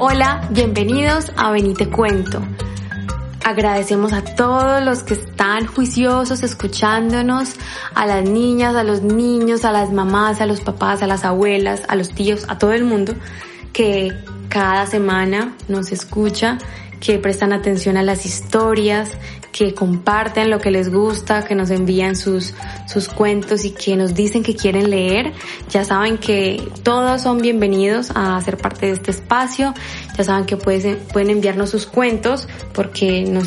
Hola, bienvenidos a Benite Cuento. Agradecemos a todos los que están juiciosos escuchándonos, a las niñas, a los niños, a las mamás, a los papás, a las abuelas, a los tíos, a todo el mundo que cada semana nos escucha, que prestan atención a las historias, que comparten lo que les gusta, que nos envían sus, sus cuentos y que nos dicen que quieren leer. Ya saben que todos son bienvenidos a ser parte de este espacio. Ya saben que pueden, pueden enviarnos sus cuentos porque no,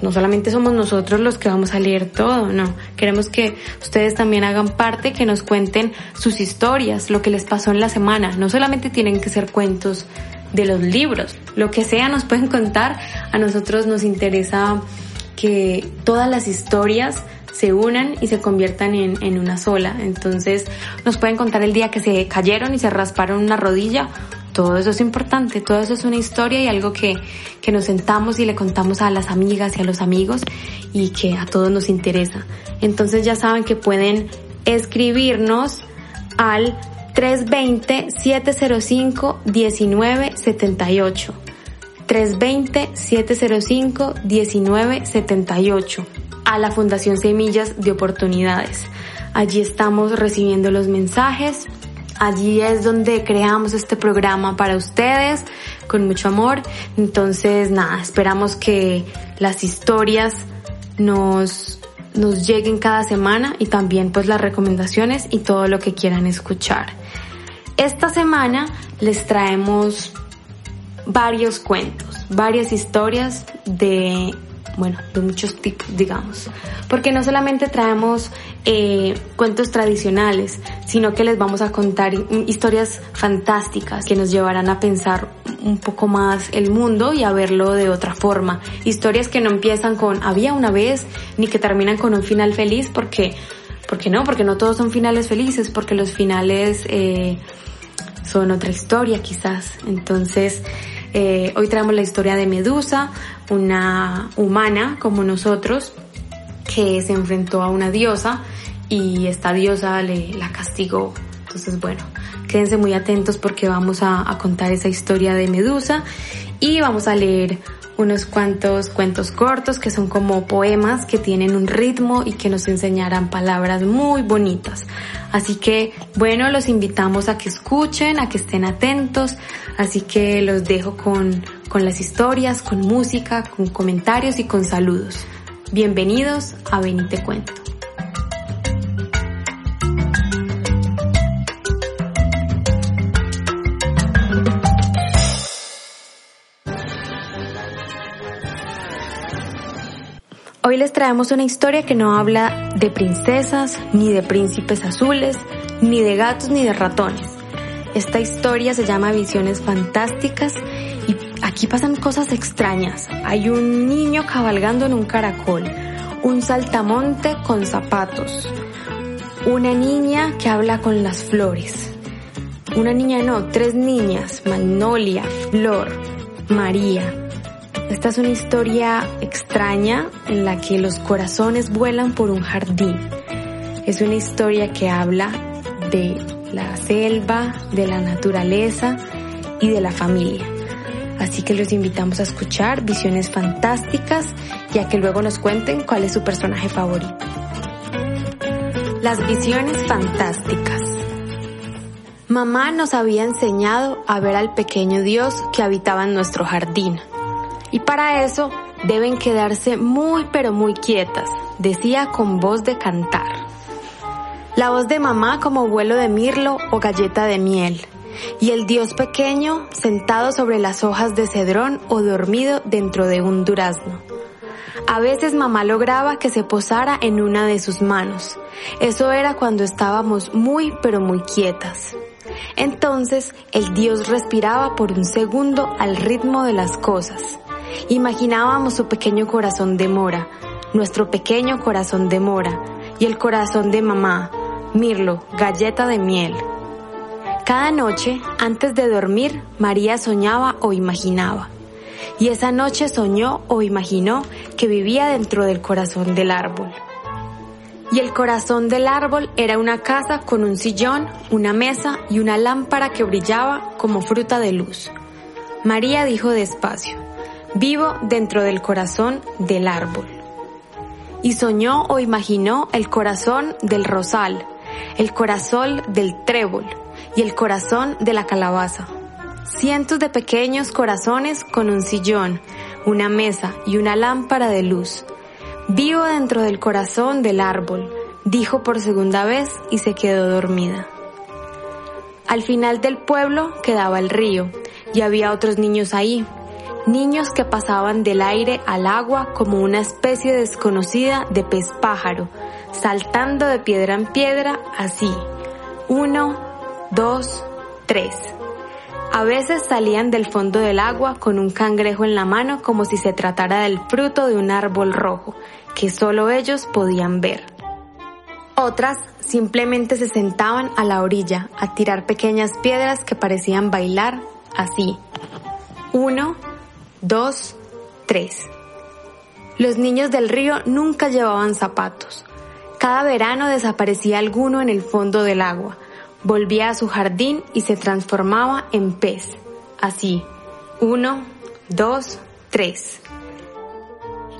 no solamente somos nosotros los que vamos a leer todo, no. Queremos que ustedes también hagan parte, que nos cuenten sus historias, lo que les pasó en la semana. No solamente tienen que ser cuentos de los libros, lo que sea nos pueden contar. A nosotros nos interesa que todas las historias se unan y se conviertan en, en, una sola. Entonces nos pueden contar el día que se cayeron y se rasparon una rodilla. Todo eso es importante, todo eso es una historia y algo que, que nos sentamos y le contamos a las amigas y a los amigos y que a todos nos interesa. Entonces ya saben que pueden escribirnos al 320-705-1978. 320-705-1978 a la Fundación Semillas de Oportunidades. Allí estamos recibiendo los mensajes. Allí es donde creamos este programa para ustedes con mucho amor. Entonces, nada, esperamos que las historias nos, nos lleguen cada semana y también pues las recomendaciones y todo lo que quieran escuchar. Esta semana les traemos varios cuentos, varias historias de, bueno, de muchos tipos, digamos. Porque no solamente traemos eh, cuentos tradicionales, sino que les vamos a contar historias fantásticas que nos llevarán a pensar un poco más el mundo y a verlo de otra forma. Historias que no empiezan con había una vez, ni que terminan con un final feliz, porque, porque no, porque no todos son finales felices, porque los finales eh, son otra historia quizás. Entonces, eh, hoy traemos la historia de Medusa, una humana como nosotros, que se enfrentó a una diosa y esta diosa le, la castigó. Entonces, bueno, quédense muy atentos porque vamos a, a contar esa historia de Medusa y vamos a leer unos cuantos cuentos cortos que son como poemas que tienen un ritmo y que nos enseñarán palabras muy bonitas. Así que, bueno, los invitamos a que escuchen, a que estén atentos. Así que los dejo con, con las historias, con música, con comentarios y con saludos. Bienvenidos a Benite Cuento. Les traemos una historia que no habla de princesas, ni de príncipes azules, ni de gatos, ni de ratones. Esta historia se llama Visiones Fantásticas y aquí pasan cosas extrañas. Hay un niño cabalgando en un caracol, un saltamonte con zapatos, una niña que habla con las flores. Una niña no, tres niñas, Magnolia, Flor, María. Esta es una historia extraña en la que los corazones vuelan por un jardín. Es una historia que habla de la selva, de la naturaleza y de la familia. Así que los invitamos a escuchar visiones fantásticas y a que luego nos cuenten cuál es su personaje favorito. Las visiones fantásticas. Mamá nos había enseñado a ver al pequeño Dios que habitaba en nuestro jardín. Y para eso deben quedarse muy pero muy quietas, decía con voz de cantar. La voz de mamá como vuelo de mirlo o galleta de miel. Y el Dios pequeño sentado sobre las hojas de cedrón o dormido dentro de un durazno. A veces mamá lograba que se posara en una de sus manos. Eso era cuando estábamos muy pero muy quietas. Entonces el Dios respiraba por un segundo al ritmo de las cosas. Imaginábamos su pequeño corazón de mora, nuestro pequeño corazón de mora, y el corazón de mamá, Mirlo, galleta de miel. Cada noche, antes de dormir, María soñaba o imaginaba. Y esa noche soñó o imaginó que vivía dentro del corazón del árbol. Y el corazón del árbol era una casa con un sillón, una mesa y una lámpara que brillaba como fruta de luz. María dijo despacio, vivo dentro del corazón del árbol. Y soñó o imaginó el corazón del rosal, el corazón del trébol y el corazón de la calabaza. Cientos de pequeños corazones con un sillón, una mesa y una lámpara de luz. Vivo dentro del corazón del árbol, dijo por segunda vez y se quedó dormida. Al final del pueblo quedaba el río y había otros niños ahí, niños que pasaban del aire al agua como una especie desconocida de pez pájaro, saltando de piedra en piedra así. Uno, dos, tres. A veces salían del fondo del agua con un cangrejo en la mano como si se tratara del fruto de un árbol rojo que solo ellos podían ver. Otras simplemente se sentaban a la orilla a tirar pequeñas piedras que parecían bailar así. Uno, dos, tres. Los niños del río nunca llevaban zapatos. Cada verano desaparecía alguno en el fondo del agua, volvía a su jardín y se transformaba en pez. Así, uno, dos, tres.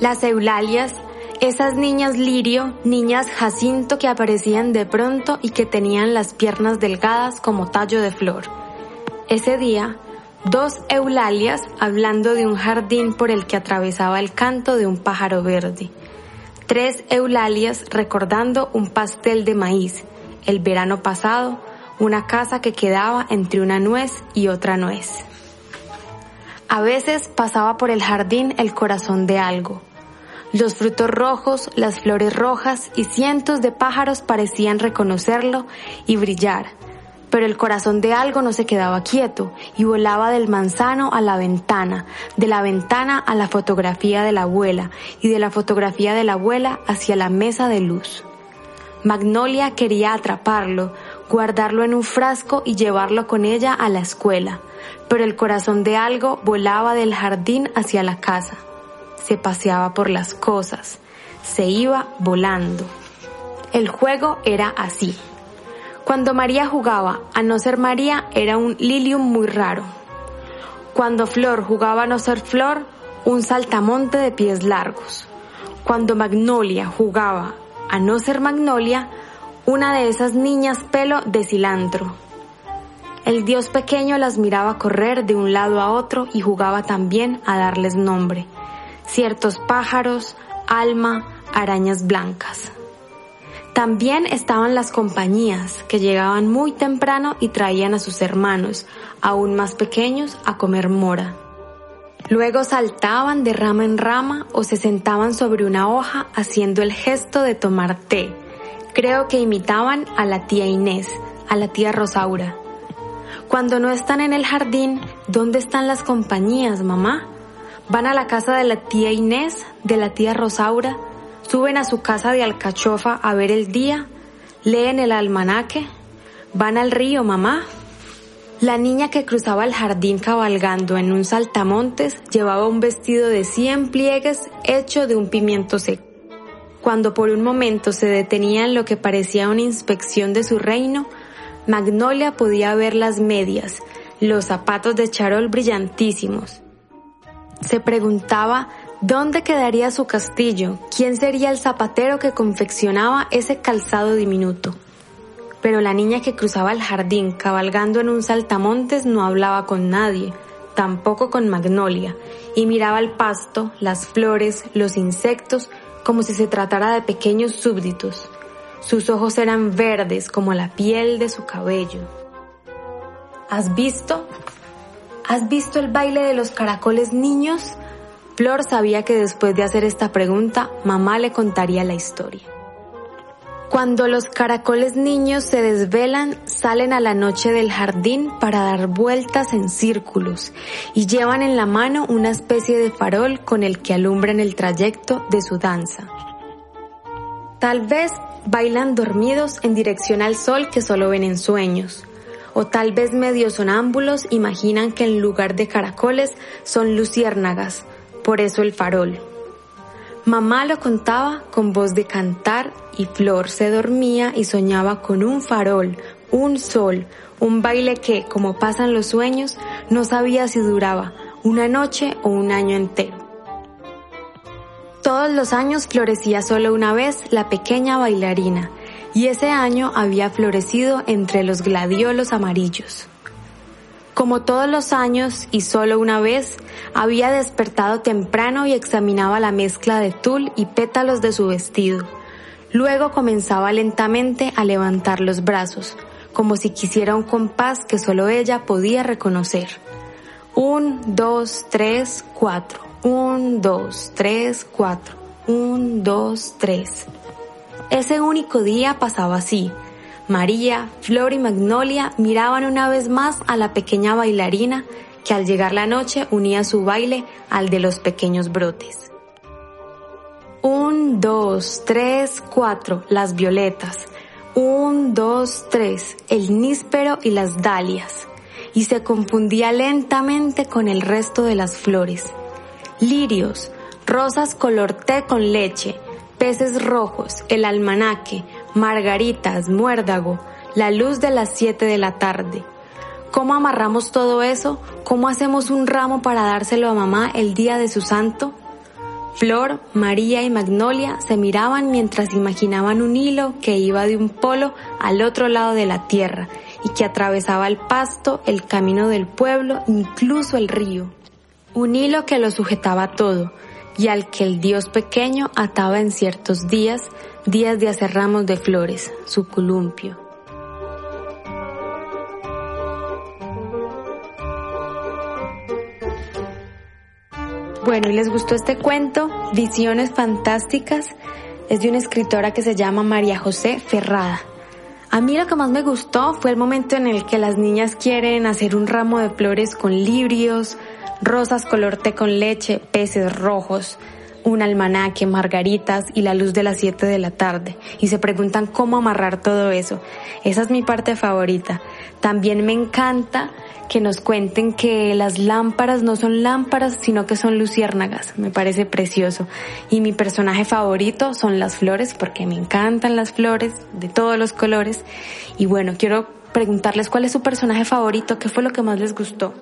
Las eulalias, esas niñas lirio, niñas jacinto que aparecían de pronto y que tenían las piernas delgadas como tallo de flor. Ese día, dos eulalias hablando de un jardín por el que atravesaba el canto de un pájaro verde tres eulalias recordando un pastel de maíz, el verano pasado, una casa que quedaba entre una nuez y otra nuez. A veces pasaba por el jardín el corazón de algo. Los frutos rojos, las flores rojas y cientos de pájaros parecían reconocerlo y brillar, pero el corazón de algo no se quedaba quieto y volaba del manzano a la ventana, de la ventana a la fotografía de la abuela y de la fotografía de la abuela hacia la mesa de luz. Magnolia quería atraparlo, guardarlo en un frasco y llevarlo con ella a la escuela, pero el corazón de algo volaba del jardín hacia la casa. Se paseaba por las cosas, se iba volando. El juego era así. Cuando María jugaba a no ser María era un lilium muy raro. Cuando Flor jugaba a no ser Flor, un saltamonte de pies largos. Cuando Magnolia jugaba a no ser Magnolia, una de esas niñas pelo de cilantro. El dios pequeño las miraba correr de un lado a otro y jugaba también a darles nombre. Ciertos pájaros, alma, arañas blancas. También estaban las compañías que llegaban muy temprano y traían a sus hermanos, aún más pequeños, a comer mora. Luego saltaban de rama en rama o se sentaban sobre una hoja haciendo el gesto de tomar té. Creo que imitaban a la tía Inés, a la tía Rosaura. Cuando no están en el jardín, ¿dónde están las compañías, mamá? Van a la casa de la tía Inés, de la tía Rosaura, Suben a su casa de alcachofa a ver el día, leen el almanaque, van al río, mamá. La niña que cruzaba el jardín cabalgando en un saltamontes llevaba un vestido de cien pliegues hecho de un pimiento seco. Cuando por un momento se detenía en lo que parecía una inspección de su reino, Magnolia podía ver las medias, los zapatos de charol brillantísimos. Se preguntaba ¿Dónde quedaría su castillo? ¿Quién sería el zapatero que confeccionaba ese calzado diminuto? Pero la niña que cruzaba el jardín cabalgando en un saltamontes no hablaba con nadie, tampoco con Magnolia, y miraba el pasto, las flores, los insectos, como si se tratara de pequeños súbditos. Sus ojos eran verdes como la piel de su cabello. ¿Has visto? ¿Has visto el baile de los caracoles niños? Flor sabía que después de hacer esta pregunta, mamá le contaría la historia. Cuando los caracoles niños se desvelan, salen a la noche del jardín para dar vueltas en círculos y llevan en la mano una especie de farol con el que alumbran el trayecto de su danza. Tal vez bailan dormidos en dirección al sol que solo ven en sueños, o tal vez medio sonámbulos imaginan que en lugar de caracoles son luciérnagas, por eso el farol. Mamá lo contaba con voz de cantar y Flor se dormía y soñaba con un farol, un sol, un baile que, como pasan los sueños, no sabía si duraba una noche o un año entero. Todos los años florecía solo una vez la pequeña bailarina, y ese año había florecido entre los gladiolos amarillos. Como todos los años y solo una vez, había despertado temprano y examinaba la mezcla de tul y pétalos de su vestido. Luego comenzaba lentamente a levantar los brazos, como si quisiera un compás que solo ella podía reconocer. Un, dos, tres, cuatro. Un, dos, tres, cuatro. Un, dos, tres. Ese único día pasaba así, María, Flor y Magnolia miraban una vez más a la pequeña bailarina que al llegar la noche unía su baile al de los pequeños brotes. Un, dos, tres, cuatro, las violetas. Un, dos, tres, el níspero y las dalias. Y se confundía lentamente con el resto de las flores. Lirios, rosas color té con leche, peces rojos, el almanaque, margaritas, muérdago, la luz de las 7 de la tarde. ¿Cómo amarramos todo eso? ¿Cómo hacemos un ramo para dárselo a mamá el día de su santo? Flor, María y Magnolia se miraban mientras imaginaban un hilo que iba de un polo al otro lado de la tierra y que atravesaba el pasto, el camino del pueblo, incluso el río. Un hilo que lo sujetaba todo y al que el dios pequeño ataba en ciertos días días de hacer ramos de flores, su columpio. Bueno, ¿y les gustó este cuento? Visiones fantásticas. Es de una escritora que se llama María José Ferrada. A mí lo que más me gustó fue el momento en el que las niñas quieren hacer un ramo de flores con librios, rosas color té con leche, peces rojos, un almanaque, margaritas y la luz de las 7 de la tarde y se preguntan cómo amarrar todo eso. Esa es mi parte favorita. También me encanta que nos cuenten que las lámparas no son lámparas, sino que son luciérnagas. Me parece precioso. Y mi personaje favorito son las flores, porque me encantan las flores de todos los colores. Y bueno, quiero preguntarles cuál es su personaje favorito, qué fue lo que más les gustó.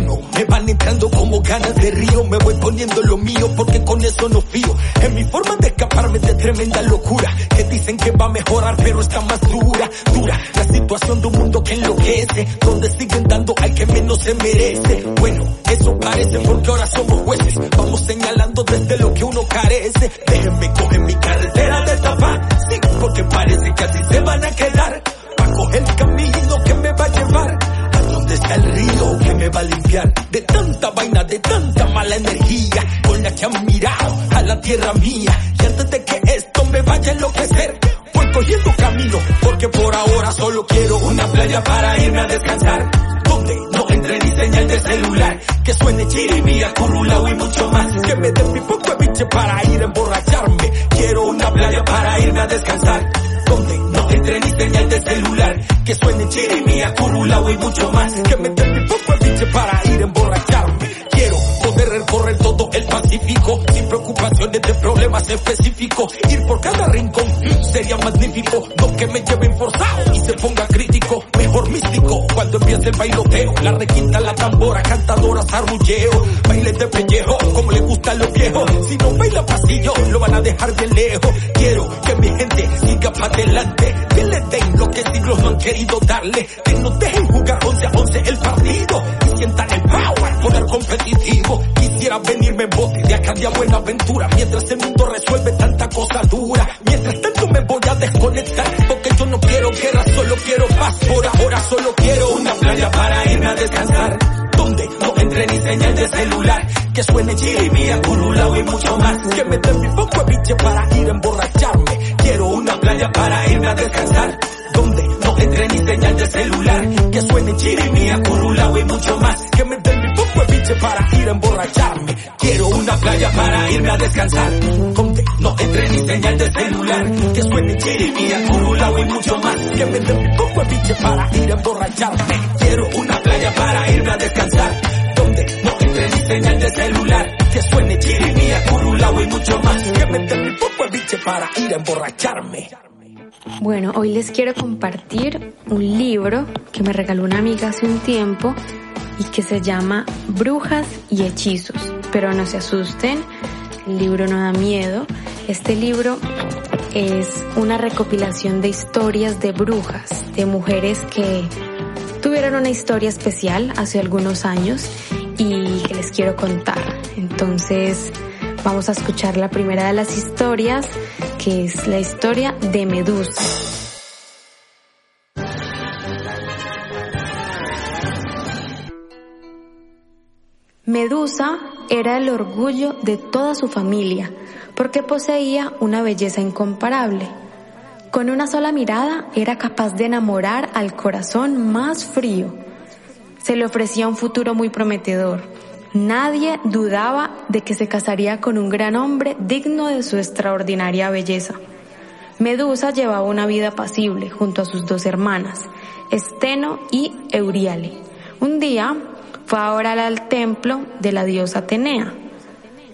Me van entrando como ganas de río, me voy poniendo lo mío porque con eso no fío. En mi forma de escaparme de tremenda locura, que dicen que va a mejorar pero está más dura, dura. La situación de un mundo que enloquece, donde siguen dando al que menos se merece. Bueno, eso parece porque ahora somos jueces, vamos señalando desde lo que uno carece. Déjenme coger de tanta vaina, de tanta mala energía con la que han mirado a la tierra mía? Y antes de que esto me vaya a enloquecer, voy cogiendo camino, porque por ahora solo quiero una playa para irme a descansar. Donde no entre ni señal de celular, que suene chirimía, curulao y mucho más. Que me den mi poco de biche para ir a emborracharme. Quiero una playa para irme a descansar donde no entre ni señal de celular, que suene chirimía, curulao y mucho más, que me den Pacífico, sin preocupaciones de problemas específicos, ir por cada rincón, sería magnífico, no que me lleven forzado y se ponga crítico, mejor místico, cuando empiece el bailoteo, la requinta, la tambora, cantadoras, arrulleo, baile de pellejo, como le gustan los viejos, si no baila pasillo, lo van a dejar bien lejos, quiero que mi gente siga para adelante, que le den lo que siglos no han querido darle, que no dejen jugar 11 a 11 el partido, y sientan competitivo, quisiera venirme en bote de acá a buena aventura, mientras el mundo resuelve tanta cosa dura, mientras tanto me voy a desconectar, porque yo no quiero guerra, solo quiero paz, por ahora solo quiero una playa para irme a descansar, donde no entre ni señal de celular, Que suene chirimía, curulao y mucho más. Que me den mi poco biche para ir a emborracharme. Quiero una playa para irme a descansar. Donde no entre ni señal de celular. Que suene chirimía, curulao y mucho más. Que me biche para ir a emborracharme. Quiero una playa para irme a descansar. Donde no entre ni señal de celular. Que suene chirimía, curulao y mucho más. Que me den poco biche para ir a emborracharme. Quiero una playa para irme a descansar. Donde no entre ni señal de celular. Que suene chirimía, curulao y mucho más. Que me den poco biche para ir a emborracharme. Bueno, hoy les quiero compartir un libro que me regaló una amiga hace un tiempo y que se llama Brujas y Hechizos. Pero no se asusten, el libro no da miedo. Este libro es una recopilación de historias de brujas, de mujeres que tuvieron una historia especial hace algunos años y que les quiero contar. Entonces, vamos a escuchar la primera de las historias, que es la historia de Medusa. Medusa era el orgullo de toda su familia porque poseía una belleza incomparable. Con una sola mirada era capaz de enamorar al corazón más frío. Se le ofrecía un futuro muy prometedor. Nadie dudaba de que se casaría con un gran hombre digno de su extraordinaria belleza. Medusa llevaba una vida pasible junto a sus dos hermanas, Esteno y Euriale. Un día fue a orar al templo de la diosa Atenea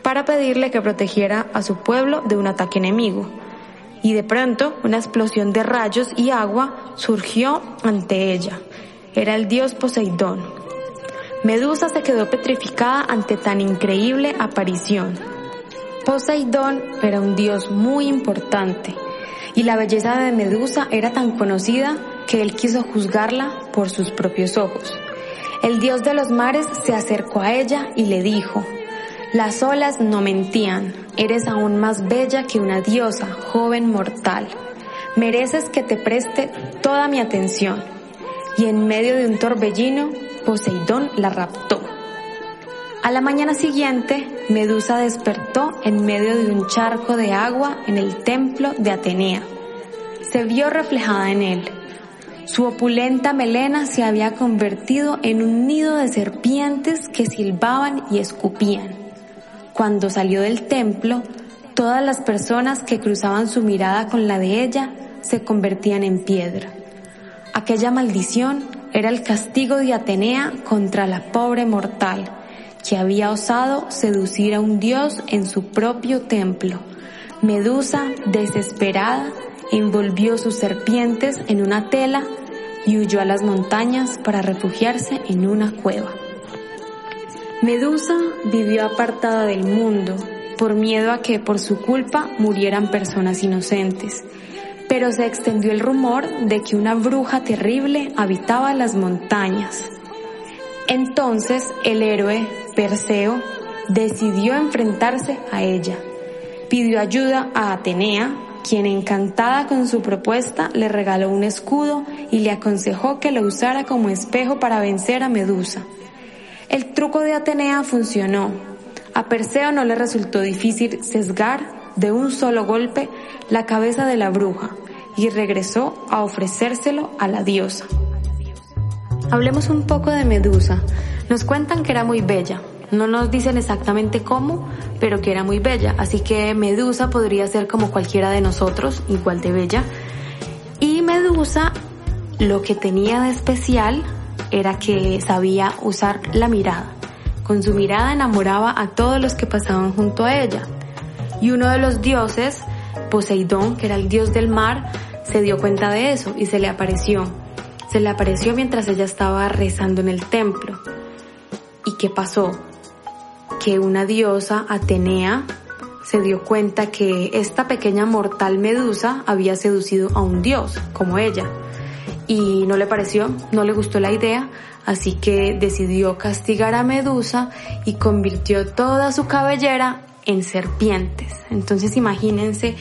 para pedirle que protegiera a su pueblo de un ataque enemigo. Y de pronto una explosión de rayos y agua surgió ante ella. Era el dios Poseidón. Medusa se quedó petrificada ante tan increíble aparición. Poseidón era un dios muy importante y la belleza de Medusa era tan conocida que él quiso juzgarla por sus propios ojos. El dios de los mares se acercó a ella y le dijo, las olas no mentían, eres aún más bella que una diosa, joven mortal. Mereces que te preste toda mi atención. Y en medio de un torbellino, Poseidón la raptó. A la mañana siguiente, Medusa despertó en medio de un charco de agua en el templo de Atenea. Se vio reflejada en él su opulenta melena se había convertido en un nido de serpientes que silbaban y escupían. Cuando salió del templo, todas las personas que cruzaban su mirada con la de ella se convertían en piedra. Aquella maldición era el castigo de Atenea contra la pobre mortal, que había osado seducir a un dios en su propio templo. Medusa, desesperada, envolvió sus serpientes en una tela y huyó a las montañas para refugiarse en una cueva. Medusa vivió apartada del mundo por miedo a que por su culpa murieran personas inocentes, pero se extendió el rumor de que una bruja terrible habitaba las montañas. Entonces el héroe, Perseo, decidió enfrentarse a ella. Pidió ayuda a Atenea, quien encantada con su propuesta le regaló un escudo y le aconsejó que lo usara como espejo para vencer a Medusa. El truco de Atenea funcionó. A Perseo no le resultó difícil sesgar de un solo golpe la cabeza de la bruja y regresó a ofrecérselo a la diosa. Hablemos un poco de Medusa. Nos cuentan que era muy bella, no nos dicen exactamente cómo, pero que era muy bella. Así que Medusa podría ser como cualquiera de nosotros, igual de bella. Y Medusa lo que tenía de especial era que sabía usar la mirada. Con su mirada enamoraba a todos los que pasaban junto a ella. Y uno de los dioses, Poseidón, que era el dios del mar, se dio cuenta de eso y se le apareció. Se le apareció mientras ella estaba rezando en el templo. ¿Y qué pasó? Que una diosa, Atenea, se dio cuenta que esta pequeña mortal medusa había seducido a un dios como ella. Y no le pareció, no le gustó la idea, así que decidió castigar a Medusa y convirtió toda su cabellera en serpientes. Entonces imagínense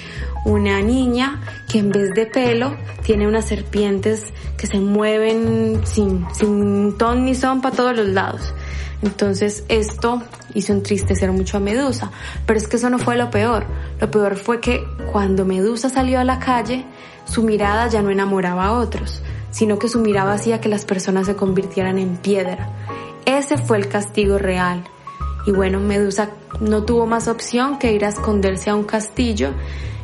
una niña que en vez de pelo tiene unas serpientes que se mueven sin, sin ton ni son para todos los lados. Entonces esto hizo entristecer mucho a Medusa. Pero es que eso no fue lo peor. Lo peor fue que cuando Medusa salió a la calle, su mirada ya no enamoraba a otros, sino que su mirada hacía que las personas se convirtieran en piedra. Ese fue el castigo real. Y bueno, Medusa no tuvo más opción que ir a esconderse a un castillo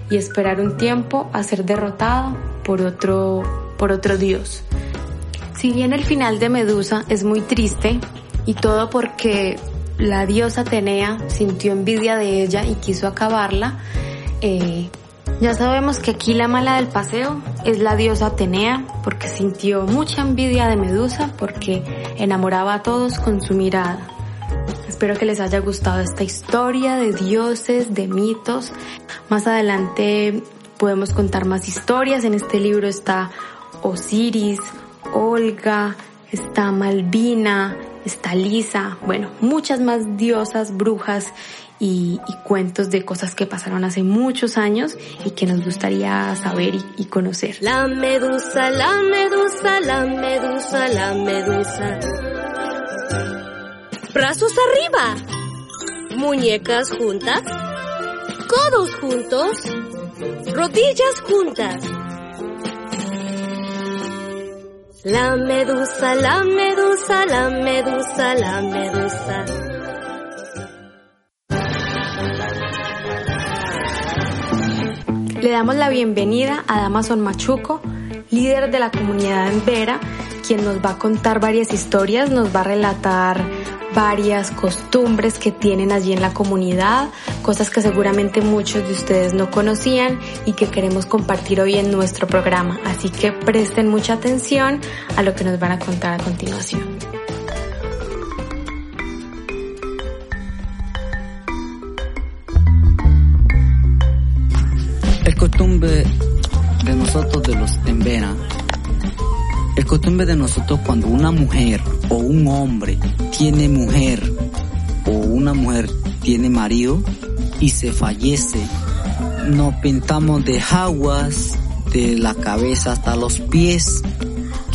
y esperar un tiempo a ser derrotada por otro, por otro dios. Si bien el final de Medusa es muy triste, y todo porque la diosa Atenea sintió envidia de ella y quiso acabarla, eh, ya sabemos que aquí la mala del paseo es la diosa Atenea porque sintió mucha envidia de Medusa porque enamoraba a todos con su mirada. Espero que les haya gustado esta historia de dioses, de mitos. Más adelante podemos contar más historias. En este libro está Osiris, Olga, está Malvina, está Lisa, bueno, muchas más diosas, brujas y, cuentos de cosas que pasaron hace muchos años y que nos gustaría saber y, conocer. La medusa, la medusa, la medusa, la medusa. Brazos arriba, muñecas juntas, codos juntos, rodillas juntas. La medusa, la medusa, la medusa, la medusa. Le damos la bienvenida a Damason Machuco, líder de la comunidad en Vera, quien nos va a contar varias historias, nos va a relatar varias costumbres que tienen allí en la comunidad, cosas que seguramente muchos de ustedes no conocían y que queremos compartir hoy en nuestro programa. Así que presten mucha atención a lo que nos van a contar a continuación. Es costumbre de nosotros de los Embera es costumbre de nosotros cuando una mujer o un hombre tiene mujer o una mujer tiene marido y se fallece, nos pintamos de aguas de la cabeza hasta los pies,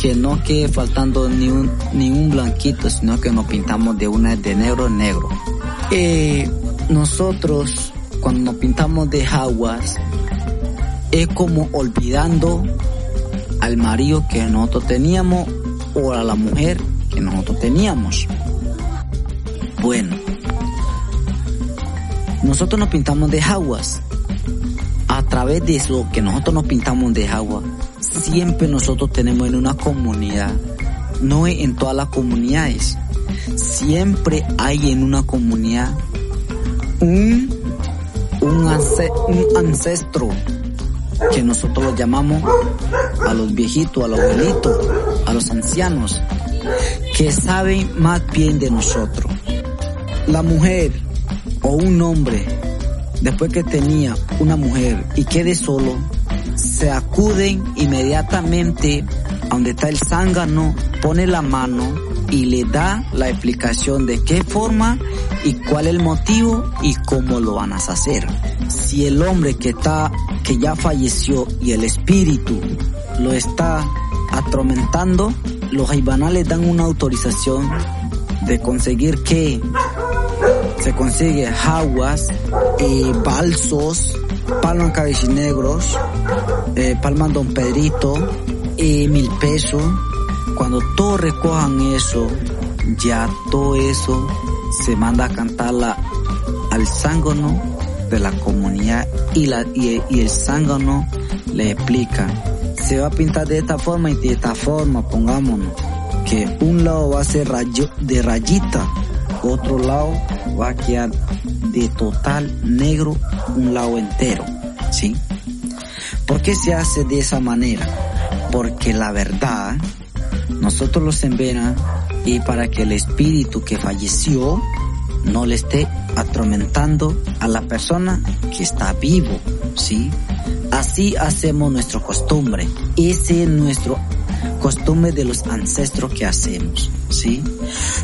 que no quede faltando ni un, ni un blanquito, sino que nos pintamos de una de negro en negro. Eh, nosotros, cuando nos pintamos de aguas, es como olvidando al marido que nosotros teníamos o a la mujer que nosotros teníamos. Bueno, nosotros nos pintamos de aguas. A través de eso que nosotros nos pintamos de agua, siempre nosotros tenemos en una comunidad, no en todas las comunidades, siempre hay en una comunidad un, un, un ancestro que nosotros llamamos a los viejitos, a los abuelitos, a los ancianos, que saben más bien de nosotros. La mujer o un hombre, después que tenía una mujer y quede solo, se acuden inmediatamente a donde está el zángano, pone la mano y le da la explicación de qué forma y cuál es el motivo y cómo lo van a hacer. Si el hombre que está, que ya falleció y el espíritu lo está atormentando, los jaibanales dan una autorización de conseguir que se consigue aguas, eh, balsos, palmas cabechinegros, eh, don Pedrito, eh, mil pesos. Cuando todos recojan eso, ya todo eso se manda a cantarla al zángano de la comunidad y, la, y, el zángano le explica se va a pintar de esta forma y de esta forma, pongámonos, que un lado va a ser rayo, de rayita, otro lado va a quedar de total negro, un lado entero, ¿sí? ¿Por qué se hace de esa manera? Porque la verdad, nosotros los envena y para que el espíritu que falleció no le esté atormentando a la persona que está vivo, ¿sí? Así hacemos nuestra costumbre. Ese es nuestro costumbre de los ancestros que hacemos, ¿sí?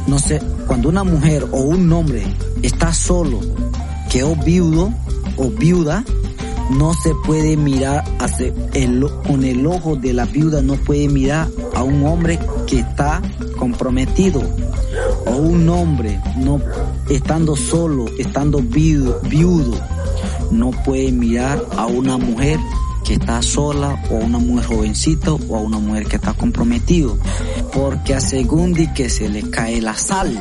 No sé, cuando una mujer o un hombre está solo, quedó viudo o viuda, no se puede mirar hacia el, con el ojo de la viuda, no puede mirar a un hombre que está comprometido o un hombre no estando solo, estando viudo, viudo, no puede mirar a una mujer que está sola o a una mujer jovencita o a una mujer que está comprometido, porque a según de que se le cae la sal.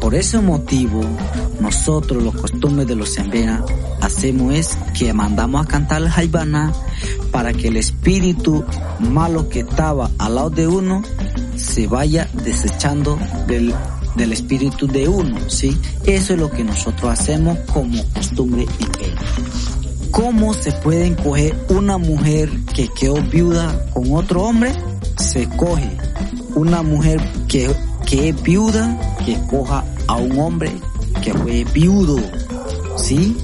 Por ese motivo, nosotros los costumbres de los Sembena hacemos es que mandamos a cantar el Haibana para que el espíritu malo que estaba al lado de uno se vaya desechando del, del espíritu de uno, ¿sí? Eso es lo que nosotros hacemos como costumbre y fe. ¿Cómo se puede coger una mujer que quedó viuda con otro hombre? Se coge una mujer que, que es viuda que coja a un hombre que fue viudo, ¿sí?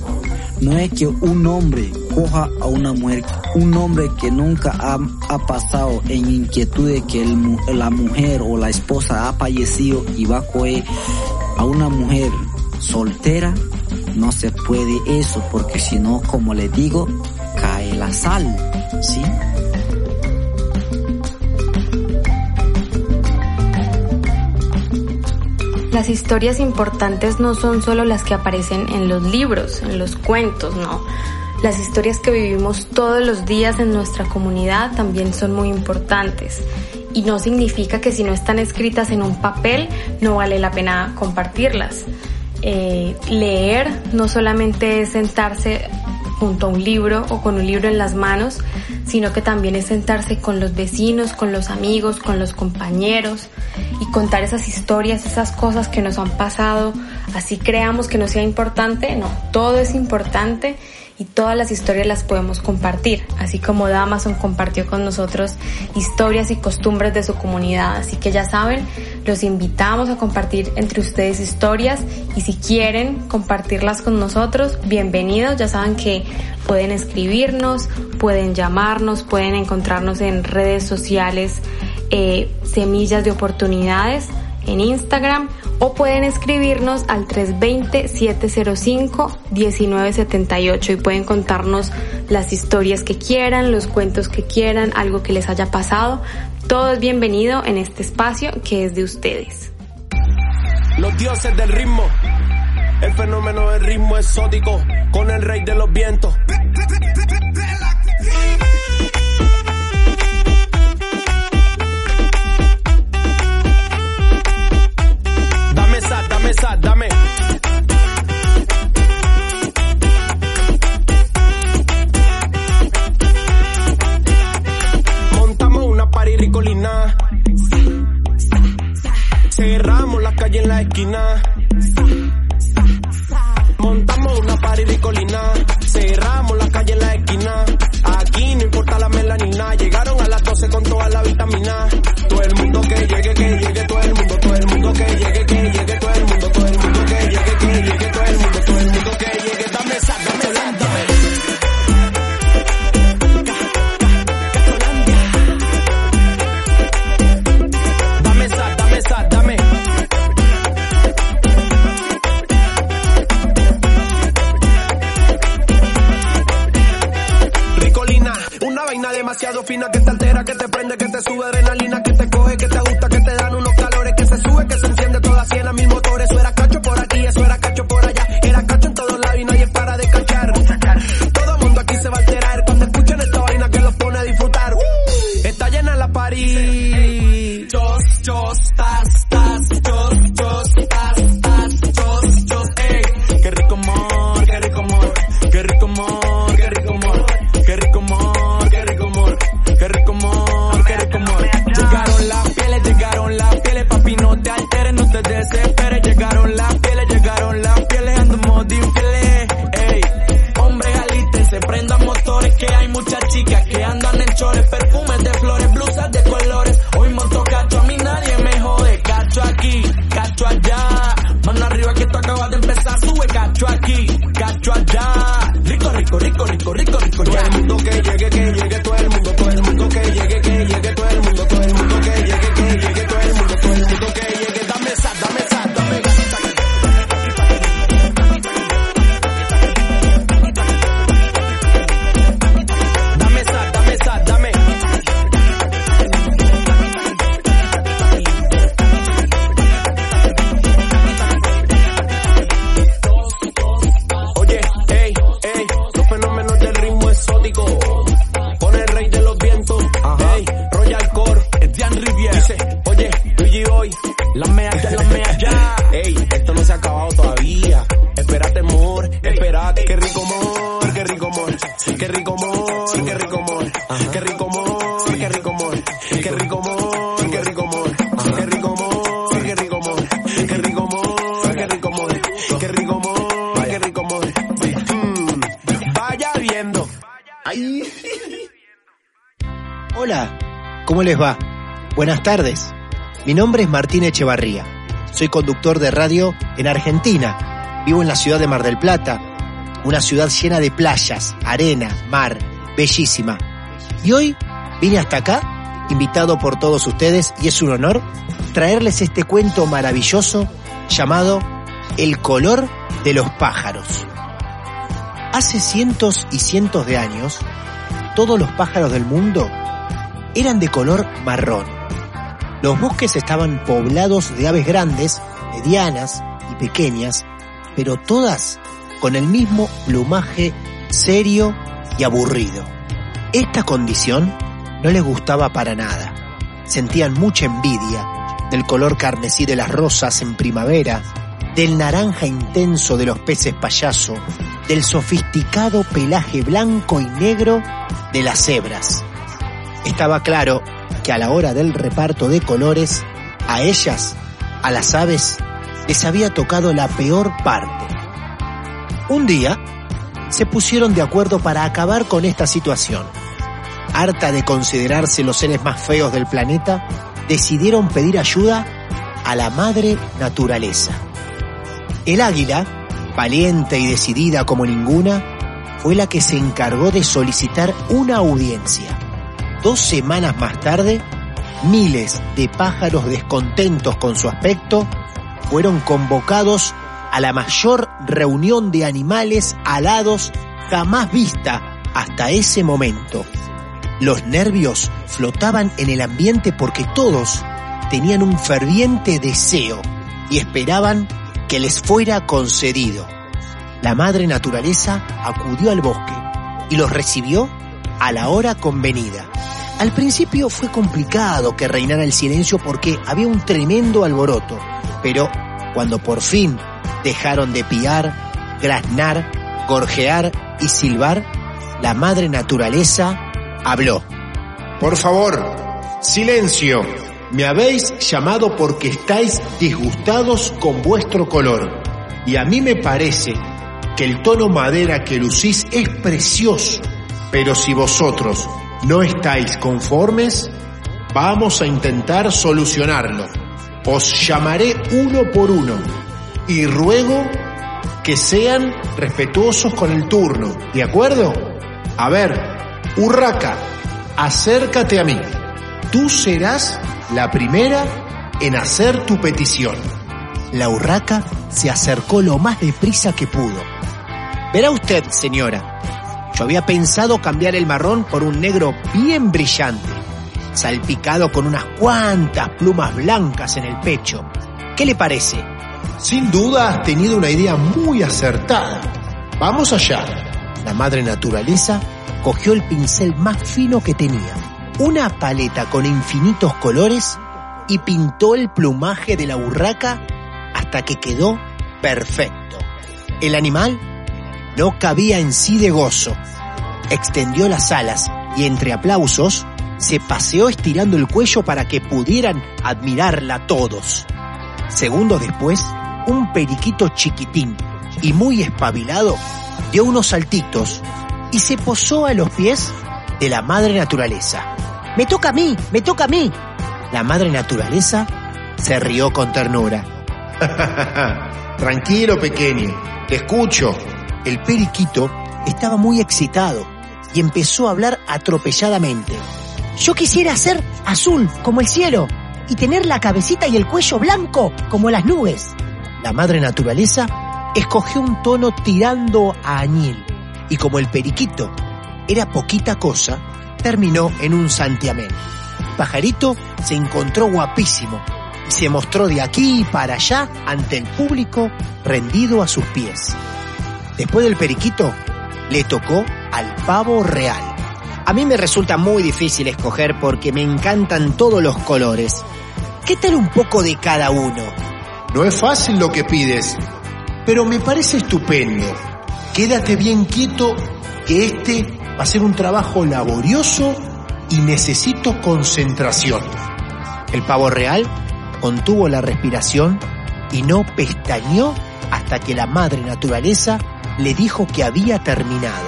No es que un hombre coja a una mujer, un hombre que nunca ha, ha pasado en inquietud de que la mujer o la esposa ha fallecido y va a coger a una mujer soltera, no se puede eso porque si no, como le digo, cae la sal, ¿sí? Las historias importantes no son solo las que aparecen en los libros, en los cuentos, no. Las historias que vivimos todos los días en nuestra comunidad también son muy importantes. Y no significa que si no están escritas en un papel no vale la pena compartirlas. Eh, leer no solamente es sentarse junto a un libro o con un libro en las manos, sino que también es sentarse con los vecinos, con los amigos, con los compañeros y contar esas historias, esas cosas que nos han pasado. Así creamos que no sea importante, no, todo es importante y todas las historias las podemos compartir, así como Damason compartió con nosotros historias y costumbres de su comunidad. Así que ya saben, los invitamos a compartir entre ustedes historias y si quieren compartirlas con nosotros, bienvenidos. Ya saben que pueden escribirnos, pueden llamarnos, pueden encontrarnos en redes sociales, eh, Semillas de Oportunidades en Instagram o pueden escribirnos al 320-705-1978 y pueden contarnos las historias que quieran, los cuentos que quieran, algo que les haya pasado. Todo es bienvenido en este espacio que es de ustedes. Los dioses del ritmo, el fenómeno del ritmo exótico, con el rey de los vientos. En la esquina. Montamos una party ricolina. Cerramos la calle Buenas tardes. Mi nombre es Martín Echevarría. Soy conductor de radio en Argentina. Vivo en la ciudad de Mar del Plata, una ciudad llena de playas, arena, mar, bellísima. Y hoy vine hasta acá, invitado por todos ustedes, y es un honor traerles este cuento maravilloso llamado El color de los pájaros. Hace cientos y cientos de años, todos los pájaros del mundo eran de color marrón. Los bosques estaban poblados de aves grandes, medianas y pequeñas, pero todas con el mismo plumaje serio y aburrido. Esta condición no les gustaba para nada. Sentían mucha envidia del color carmesí de las rosas en primavera, del naranja intenso de los peces payaso, del sofisticado pelaje blanco y negro de las cebras. Estaba claro que a la hora del reparto de colores, a ellas, a las aves, les había tocado la peor parte. Un día, se pusieron de acuerdo para acabar con esta situación. Harta de considerarse los seres más feos del planeta, decidieron pedir ayuda a la madre naturaleza. El águila, valiente y decidida como ninguna, fue la que se encargó de solicitar una audiencia. Dos semanas más tarde, miles de pájaros descontentos con su aspecto fueron convocados a la mayor reunión de animales alados jamás vista hasta ese momento. Los nervios flotaban en el ambiente porque todos tenían un ferviente deseo y esperaban que les fuera concedido. La madre naturaleza acudió al bosque y los recibió a la hora convenida. Al principio fue complicado que reinara el silencio porque había un tremendo alboroto, pero cuando por fin dejaron de piar, graznar, gorjear y silbar, la madre naturaleza habló. Por favor, silencio. Me habéis llamado porque estáis disgustados con vuestro color. Y a mí me parece que el tono madera que lucís es precioso. Pero si vosotros no estáis conformes, vamos a intentar solucionarlo. Os llamaré uno por uno y ruego que sean respetuosos con el turno, ¿de acuerdo? A ver, Urraca, acércate a mí. Tú serás la primera en hacer tu petición. La urraca se acercó lo más deprisa que pudo. Verá usted, señora, había pensado cambiar el marrón por un negro bien brillante, salpicado con unas cuantas plumas blancas en el pecho. ¿Qué le parece? Sin duda has tenido una idea muy acertada. Vamos allá. La madre naturaleza cogió el pincel más fino que tenía, una paleta con infinitos colores y pintó el plumaje de la urraca hasta que quedó perfecto. El animal no cabía en sí de gozo. Extendió las alas y entre aplausos se paseó estirando el cuello para que pudieran admirarla todos. Segundos después, un periquito chiquitín y muy espabilado dio unos saltitos y se posó a los pies de la madre naturaleza. Me toca a mí, me toca a mí. La madre naturaleza se rió con ternura. Tranquilo, pequeño, te escucho. El periquito estaba muy excitado y empezó a hablar atropelladamente. Yo quisiera ser azul como el cielo y tener la cabecita y el cuello blanco como las nubes. La madre naturaleza escogió un tono tirando a añil y como el periquito era poquita cosa, terminó en un santiamén. Pajarito se encontró guapísimo y se mostró de aquí para allá ante el público rendido a sus pies. Después del periquito, le tocó al pavo real. A mí me resulta muy difícil escoger porque me encantan todos los colores. ¿Qué tal un poco de cada uno? No es fácil lo que pides, pero me parece estupendo. Quédate bien quieto que este va a ser un trabajo laborioso y necesito concentración. El pavo real contuvo la respiración y no pestañeó hasta que la madre naturaleza le dijo que había terminado.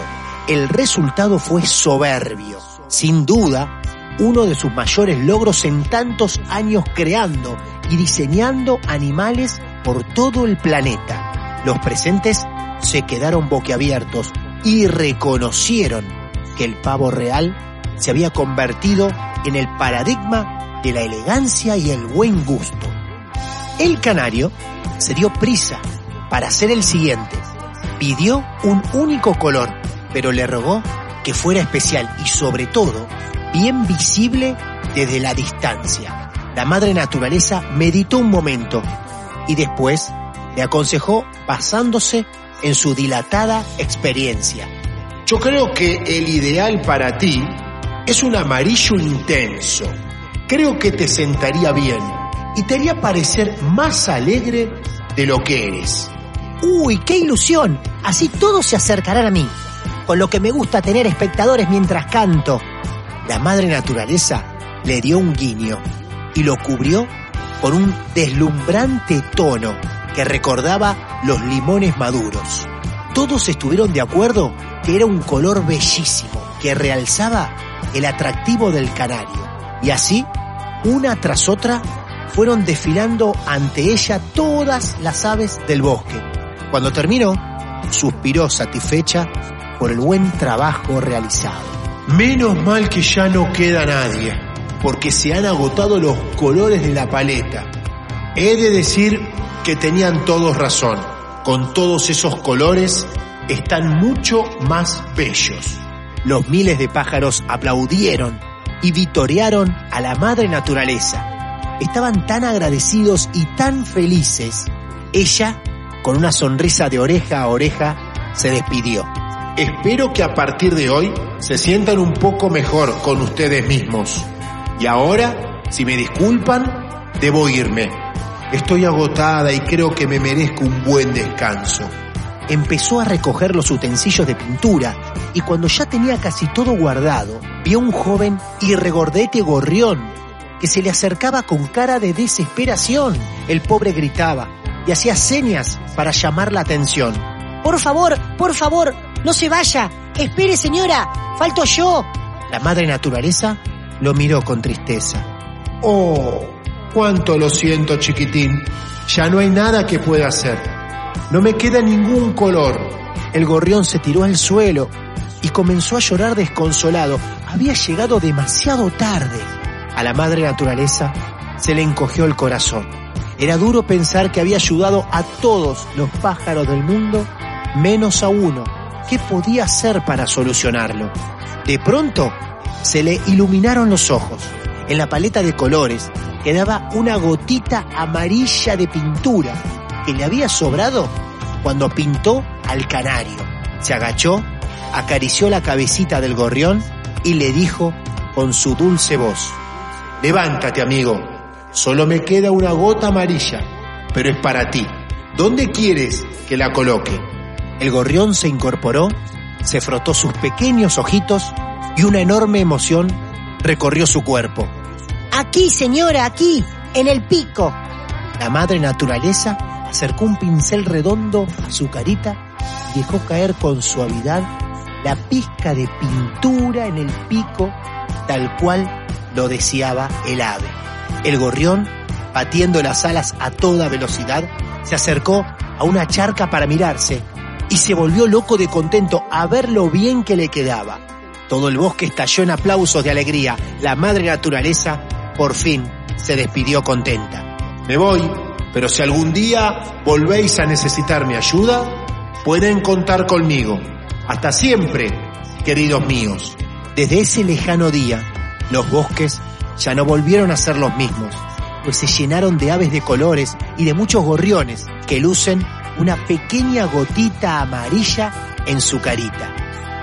El resultado fue soberbio. Sin duda, uno de sus mayores logros en tantos años creando y diseñando animales por todo el planeta. Los presentes se quedaron boquiabiertos y reconocieron que el pavo real se había convertido en el paradigma de la elegancia y el buen gusto. El canario se dio prisa para hacer el siguiente. Pidió un único color, pero le rogó que fuera especial y sobre todo bien visible desde la distancia. La madre naturaleza meditó un momento y después le aconsejó basándose en su dilatada experiencia. Yo creo que el ideal para ti es un amarillo intenso. Creo que te sentaría bien y te haría parecer más alegre de lo que eres. ¡Uy, qué ilusión! Así todos se acercarán a mí. Con lo que me gusta tener espectadores mientras canto. La madre naturaleza le dio un guiño y lo cubrió con un deslumbrante tono que recordaba los limones maduros. Todos estuvieron de acuerdo que era un color bellísimo que realzaba el atractivo del canario. Y así, una tras otra, fueron desfilando ante ella todas las aves del bosque. Cuando terminó, suspiró satisfecha por el buen trabajo realizado. Menos mal que ya no queda nadie, porque se han agotado los colores de la paleta. He de decir que tenían todos razón. Con todos esos colores están mucho más bellos. Los miles de pájaros aplaudieron y vitorearon a la madre naturaleza estaban tan agradecidos y tan felices. Ella, con una sonrisa de oreja a oreja, se despidió. Espero que a partir de hoy se sientan un poco mejor con ustedes mismos. Y ahora, si me disculpan, debo irme. Estoy agotada y creo que me merezco un buen descanso. Empezó a recoger los utensilios de pintura y cuando ya tenía casi todo guardado, vio un joven y regordete gorrión que se le acercaba con cara de desesperación. El pobre gritaba y hacía señas para llamar la atención. Por favor, por favor, no se vaya. Espere, señora, falto yo. La madre naturaleza lo miró con tristeza. Oh, cuánto lo siento, chiquitín. Ya no hay nada que pueda hacer. No me queda ningún color. El gorrión se tiró al suelo y comenzó a llorar desconsolado. Había llegado demasiado tarde. A la madre naturaleza se le encogió el corazón. Era duro pensar que había ayudado a todos los pájaros del mundo, menos a uno. ¿Qué podía hacer para solucionarlo? De pronto, se le iluminaron los ojos. En la paleta de colores quedaba una gotita amarilla de pintura que le había sobrado cuando pintó al canario. Se agachó, acarició la cabecita del gorrión y le dijo con su dulce voz, Levántate, amigo. Solo me queda una gota amarilla, pero es para ti. ¿Dónde quieres que la coloque? El gorrión se incorporó, se frotó sus pequeños ojitos y una enorme emoción recorrió su cuerpo. Aquí, señora, aquí, en el pico. La madre naturaleza acercó un pincel redondo a su carita y dejó caer con suavidad la pizca de pintura en el pico, tal cual lo deseaba el ave. El gorrión, batiendo las alas a toda velocidad, se acercó a una charca para mirarse y se volvió loco de contento a ver lo bien que le quedaba. Todo el bosque estalló en aplausos de alegría. La madre naturaleza, por fin, se despidió contenta. Me voy, pero si algún día volvéis a necesitar mi ayuda, pueden contar conmigo. Hasta siempre, queridos míos. Desde ese lejano día, los bosques ya no volvieron a ser los mismos, pues se llenaron de aves de colores y de muchos gorriones que lucen una pequeña gotita amarilla en su carita.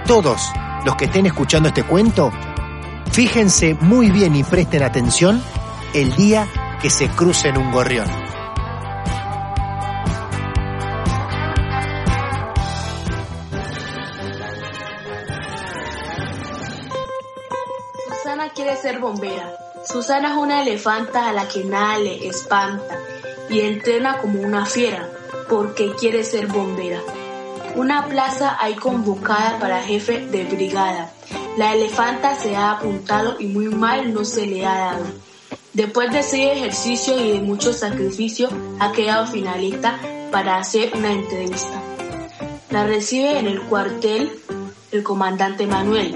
Todos los que estén escuchando este cuento, fíjense muy bien y presten atención el día que se crucen un gorrión. Ser bombera. Susana es una elefanta a la que nada le espanta y entrena como una fiera porque quiere ser bombera. Una plaza hay convocada para jefe de brigada. La elefanta se ha apuntado y muy mal no se le ha dado. Después de seis ejercicios y de mucho sacrificio, ha quedado finalista para hacer una entrevista. La recibe en el cuartel el comandante Manuel,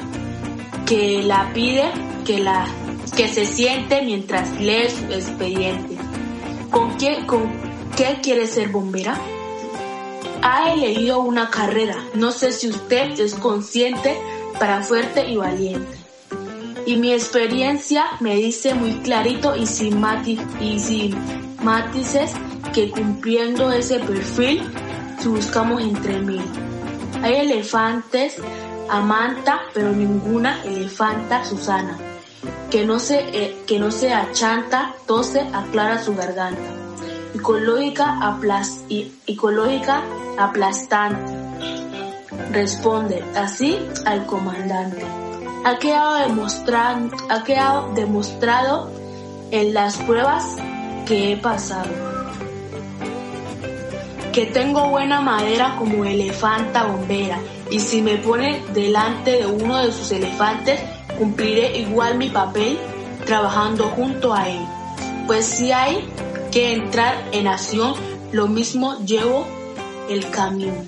que la pide que, la, que se siente mientras lee su expediente. ¿Con qué, ¿Con qué quiere ser bombera? Ha elegido una carrera. No sé si usted es consciente para fuerte y valiente. Y mi experiencia me dice muy clarito y sin, y matices que cumpliendo ese perfil, buscamos entre mil. Hay elefantes Amanta, pero ninguna elefanta Susana, que no se, eh, que no se achanta, tose, aclara su garganta. Ecológica, aplas, aplastante. Responde así al comandante. Ha quedado, ha quedado demostrado en las pruebas que he pasado que tengo buena madera como elefanta bombera y si me pone delante de uno de sus elefantes cumpliré igual mi papel trabajando junto a él. Pues si hay que entrar en acción, lo mismo llevo el camión.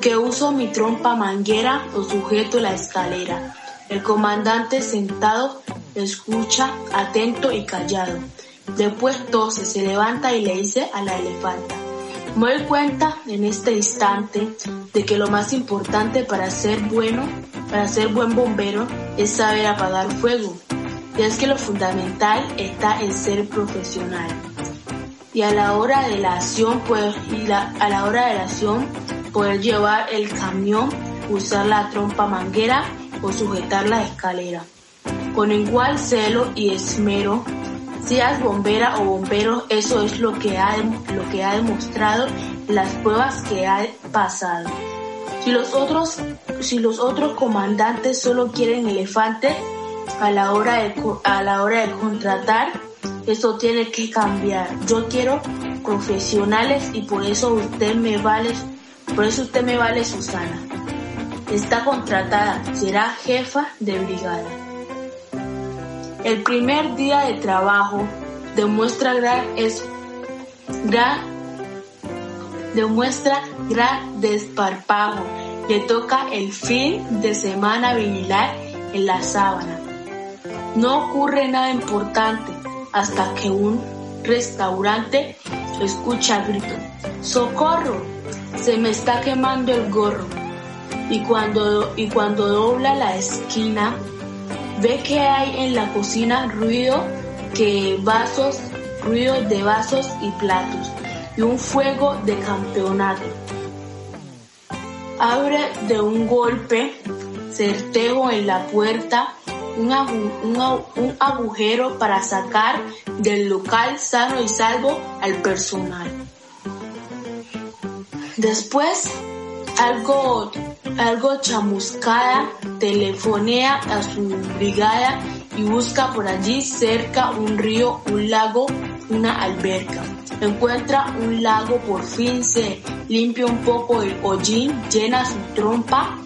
Que uso mi trompa manguera o sujeto la escalera. El comandante sentado escucha atento y callado. Después tose, se levanta y le dice a la elefanta, me doy cuenta en este instante de que lo más importante para ser bueno, para ser buen bombero, es saber apagar fuego. Y es que lo fundamental está en ser profesional. Y a la hora de la acción, pues, y a la hora de la acción, poder llevar el camión, usar la trompa manguera o sujetar la escalera. Con igual celo y esmero seas bombera o bombero, eso es lo que ha, lo que ha demostrado las pruebas que ha pasado. Si los otros, si los otros comandantes solo quieren elefantes a la hora de, a la hora de contratar, eso tiene que cambiar. Yo quiero profesionales y por eso usted me vale, por eso usted me vale Susana. Está contratada, será jefa de brigada. El primer día de trabajo demuestra gran, desparpajo. Le toca el fin de semana vigilar en la sábana. No ocurre nada importante hasta que un restaurante escucha grito. ¡Socorro! Se me está quemando el gorro. Y cuando, y cuando dobla la esquina, Ve que hay en la cocina ruido que vasos, ruido de vasos y platos y un fuego de campeonato. Abre de un golpe certero en la puerta un, un, agujero para sacar del local sano y salvo al personal. Después, algo algo chamuscada, telefonea a su brigada y busca por allí cerca un río, un lago, una alberca. Encuentra un lago, por fin se limpia un poco el hollín, llena su trompa,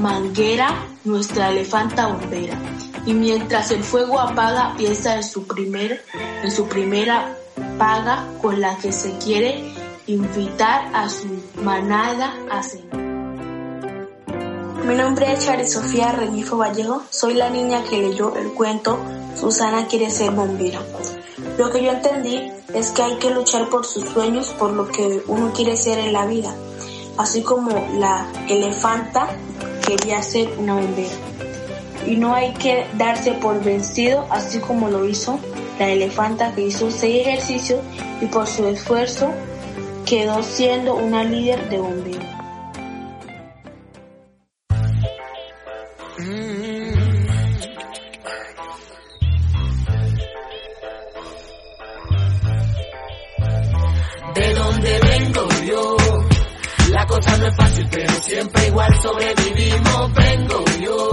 manguera, nuestra elefanta bombera. Y mientras el fuego apaga, piensa en su, primer, en su primera paga con la que se quiere invitar a su manada a cenar. Mi nombre es Chari Sofía Renifo Vallejo. Soy la niña que leyó el cuento Susana quiere ser bombera. Lo que yo entendí es que hay que luchar por sus sueños, por lo que uno quiere ser en la vida. Así como la elefanta quería ser una bombera. Y no hay que darse por vencido, así como lo hizo la elefanta que hizo seis ejercicios y por su esfuerzo quedó siendo una líder de bomberos. No es fácil, pero siempre igual sobrevivimos, vengo yo.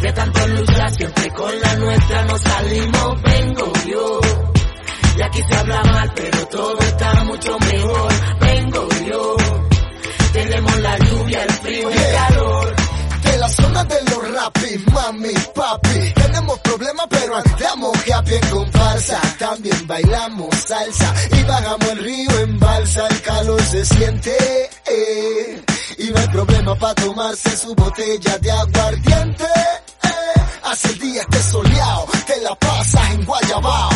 De tanto luchar, siempre con la nuestra nos salimos, vengo yo. Y aquí se habla mal, pero todo está mucho mejor, vengo yo. Tenemos la lluvia, el frío y el calor. De la zona Papi, mami, papi, tenemos problemas pero andamos happy en comparsa. También bailamos salsa y bajamos el río en balsa. El calor se siente eh, y no hay problema para tomarse su botella de aguardiente. Eh, hace el día esté soleado, te la pasas en Guayabao.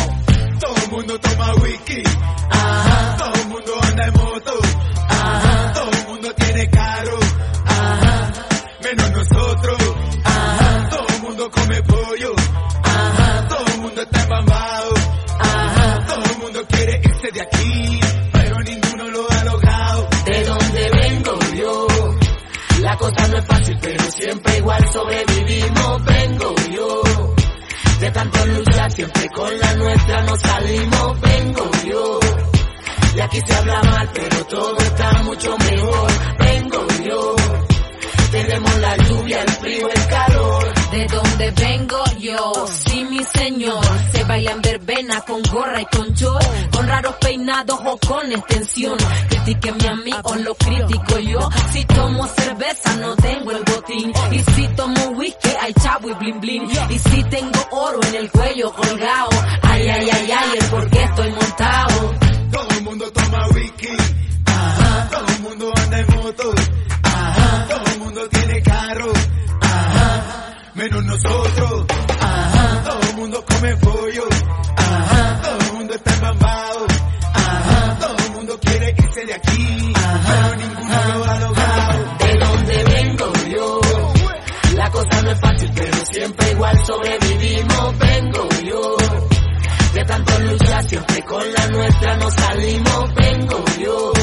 Siempre igual sobrevivimos, vengo yo. De tanto luchar, siempre con la nuestra nos salimos, vengo yo. Y aquí se habla mal, pero todo está mucho mejor, vengo yo. Tenemos la lluvia, el frío, el calor. De donde vengo yo, sí mi señor, se bailan verbena con gorra y con short, con raros peinados o con extensión. Critíqueme a mí lo critico yo. Si tomo cerveza no tengo el y si tomo whisky hay chavo y blin blin, y si tengo oro en el cuello colgado, ay ay ay ay, el por siempre con la nuestra nos salimos, vengo yo.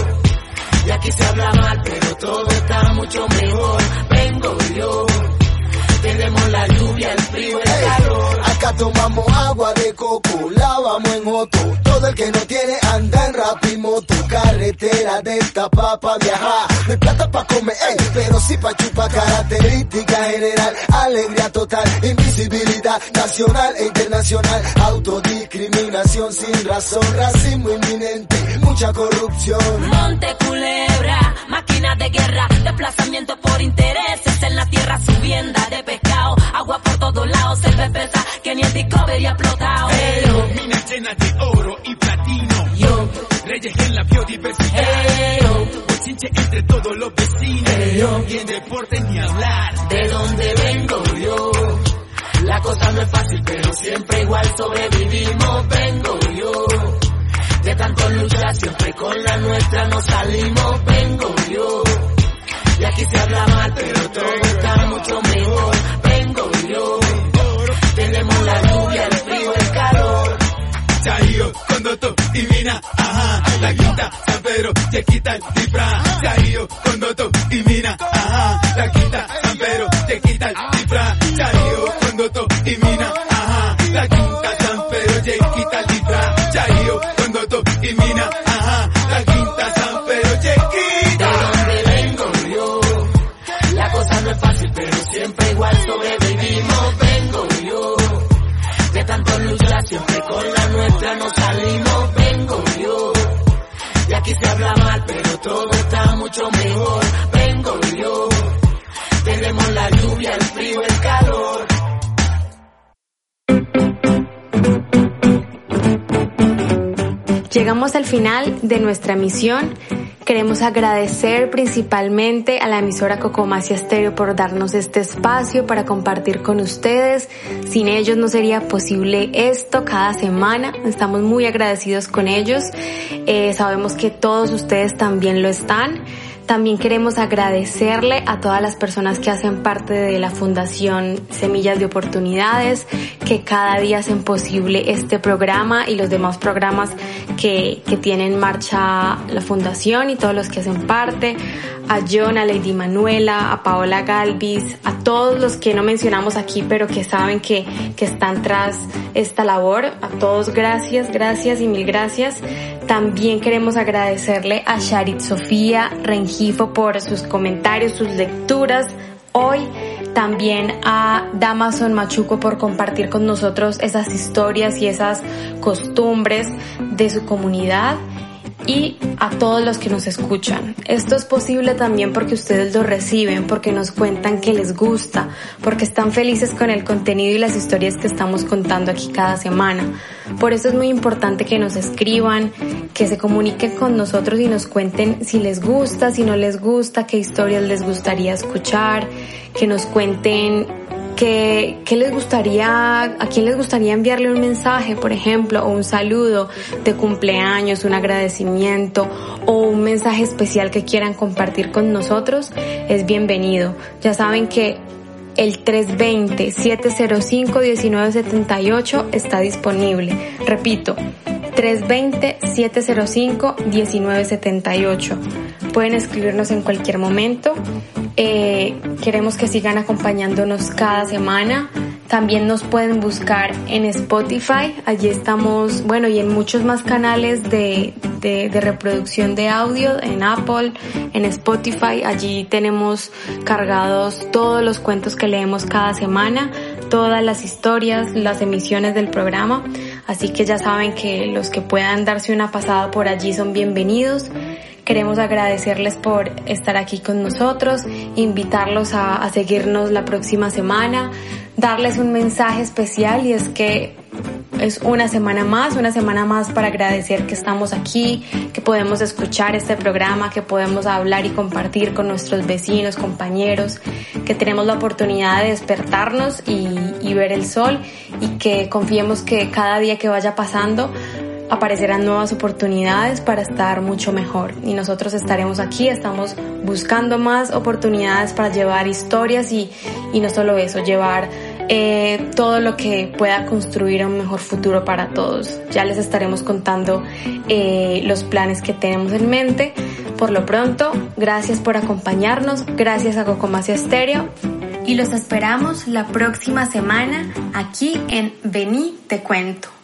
Y aquí se habla mal, pero todo está mucho mejor, vengo yo. Tenemos la lluvia, el frío, el calor. Acá tomamos agua de coco, lavamos en moto. Todo el que no tiene anda en rapimoto. De esta papa viajar. No hay plata pa' comer, ey, pero sí pa' chupar. Característica general, alegría total, invisibilidad nacional e internacional. Autodiscriminación sin razón, racismo inminente, mucha corrupción. Monte Culebra, máquina de guerra, desplazamiento por intereses en la tierra, subienda de pescado, agua por todos lados, pesa que ni el Discovery ha explotado. Hey, minas llenas de oro y platino, reyes en la biodiversidad, hey, yo, chinche entre todos los vecinos, hey, yo, y en deporte ni hablar. De donde vengo yo, la cosa no es fácil, pero siempre igual sobrevivimos, vengo yo. De tanto luchar, siempre con la nuestra nos salimos, vengo yo. Y aquí se habla mal, pero todo está mucho mejor, vengo yo. Tenemos la lluvia, el frío, el calor. Chayo, Condoto y Mina, ajá, la quinta, San Pedro, te quita el disfraz. Chayo, Condoto y Mina, ajá, la quinta, San Pedro, te quita el disfraz. Se habla mal, pero todo está mucho mejor, vengo yo. Tenemos la lluvia, el frío, el calor. Llegamos al final de nuestra misión. Queremos agradecer principalmente a la emisora Cocomacia Stereo por darnos este espacio para compartir con ustedes. Sin ellos no sería posible esto cada semana. Estamos muy agradecidos con ellos. Eh, sabemos que todos ustedes también lo están. También queremos agradecerle a todas las personas que hacen parte de la Fundación Semillas de Oportunidades, que cada día hacen posible este programa y los demás programas que, que tiene en marcha la Fundación y todos los que hacen parte, a John, a Lady Manuela, a Paola Galvis, a todos los que no mencionamos aquí, pero que saben que, que están tras esta labor. A todos gracias, gracias y mil gracias. También queremos agradecerle a Sharit Sofía Rengifo por sus comentarios, sus lecturas hoy. También a Damason Machuco por compartir con nosotros esas historias y esas costumbres de su comunidad. Y a todos los que nos escuchan. Esto es posible también porque ustedes lo reciben, porque nos cuentan que les gusta, porque están felices con el contenido y las historias que estamos contando aquí cada semana. Por eso es muy importante que nos escriban, que se comuniquen con nosotros y nos cuenten si les gusta, si no les gusta, qué historias les gustaría escuchar, que nos cuenten ¿Qué, les gustaría, a quién les gustaría enviarle un mensaje, por ejemplo, o un saludo de cumpleaños, un agradecimiento o un mensaje especial que quieran compartir con nosotros? Es bienvenido. Ya saben que el 320-705-1978 está disponible. Repito, 320-705-1978. Pueden escribirnos en cualquier momento. Eh, queremos que sigan acompañándonos cada semana. También nos pueden buscar en Spotify. Allí estamos, bueno, y en muchos más canales de, de, de, reproducción de audio, en Apple, en Spotify. Allí tenemos cargados todos los cuentos que leemos cada semana, todas las historias, las emisiones del programa. Así que ya saben que los que puedan darse una pasada por allí son bienvenidos. Queremos agradecerles por estar aquí con nosotros, invitarlos a, seguirnos la próxima semana, darles un mensaje especial y es que es una semana más, una semana más para agradecer que estamos aquí, que podemos escuchar este programa, que podemos hablar y compartir con nuestros vecinos, compañeros, que tenemos la oportunidad de despertarnos y ver el sol y que confiemos que cada día que vaya pasando aparecerán nuevas oportunidades para estar mucho mejor y nosotros estaremos aquí, estamos buscando más oportunidades para llevar historias y, y no solo eso, llevar eh, todo lo que pueda construir un mejor futuro para todos. Ya les estaremos contando eh, los planes que tenemos en mente. Por lo pronto, gracias por acompañarnos, gracias a Cocomacia Estéreo y los esperamos la próxima semana aquí en Vení Te Cuento.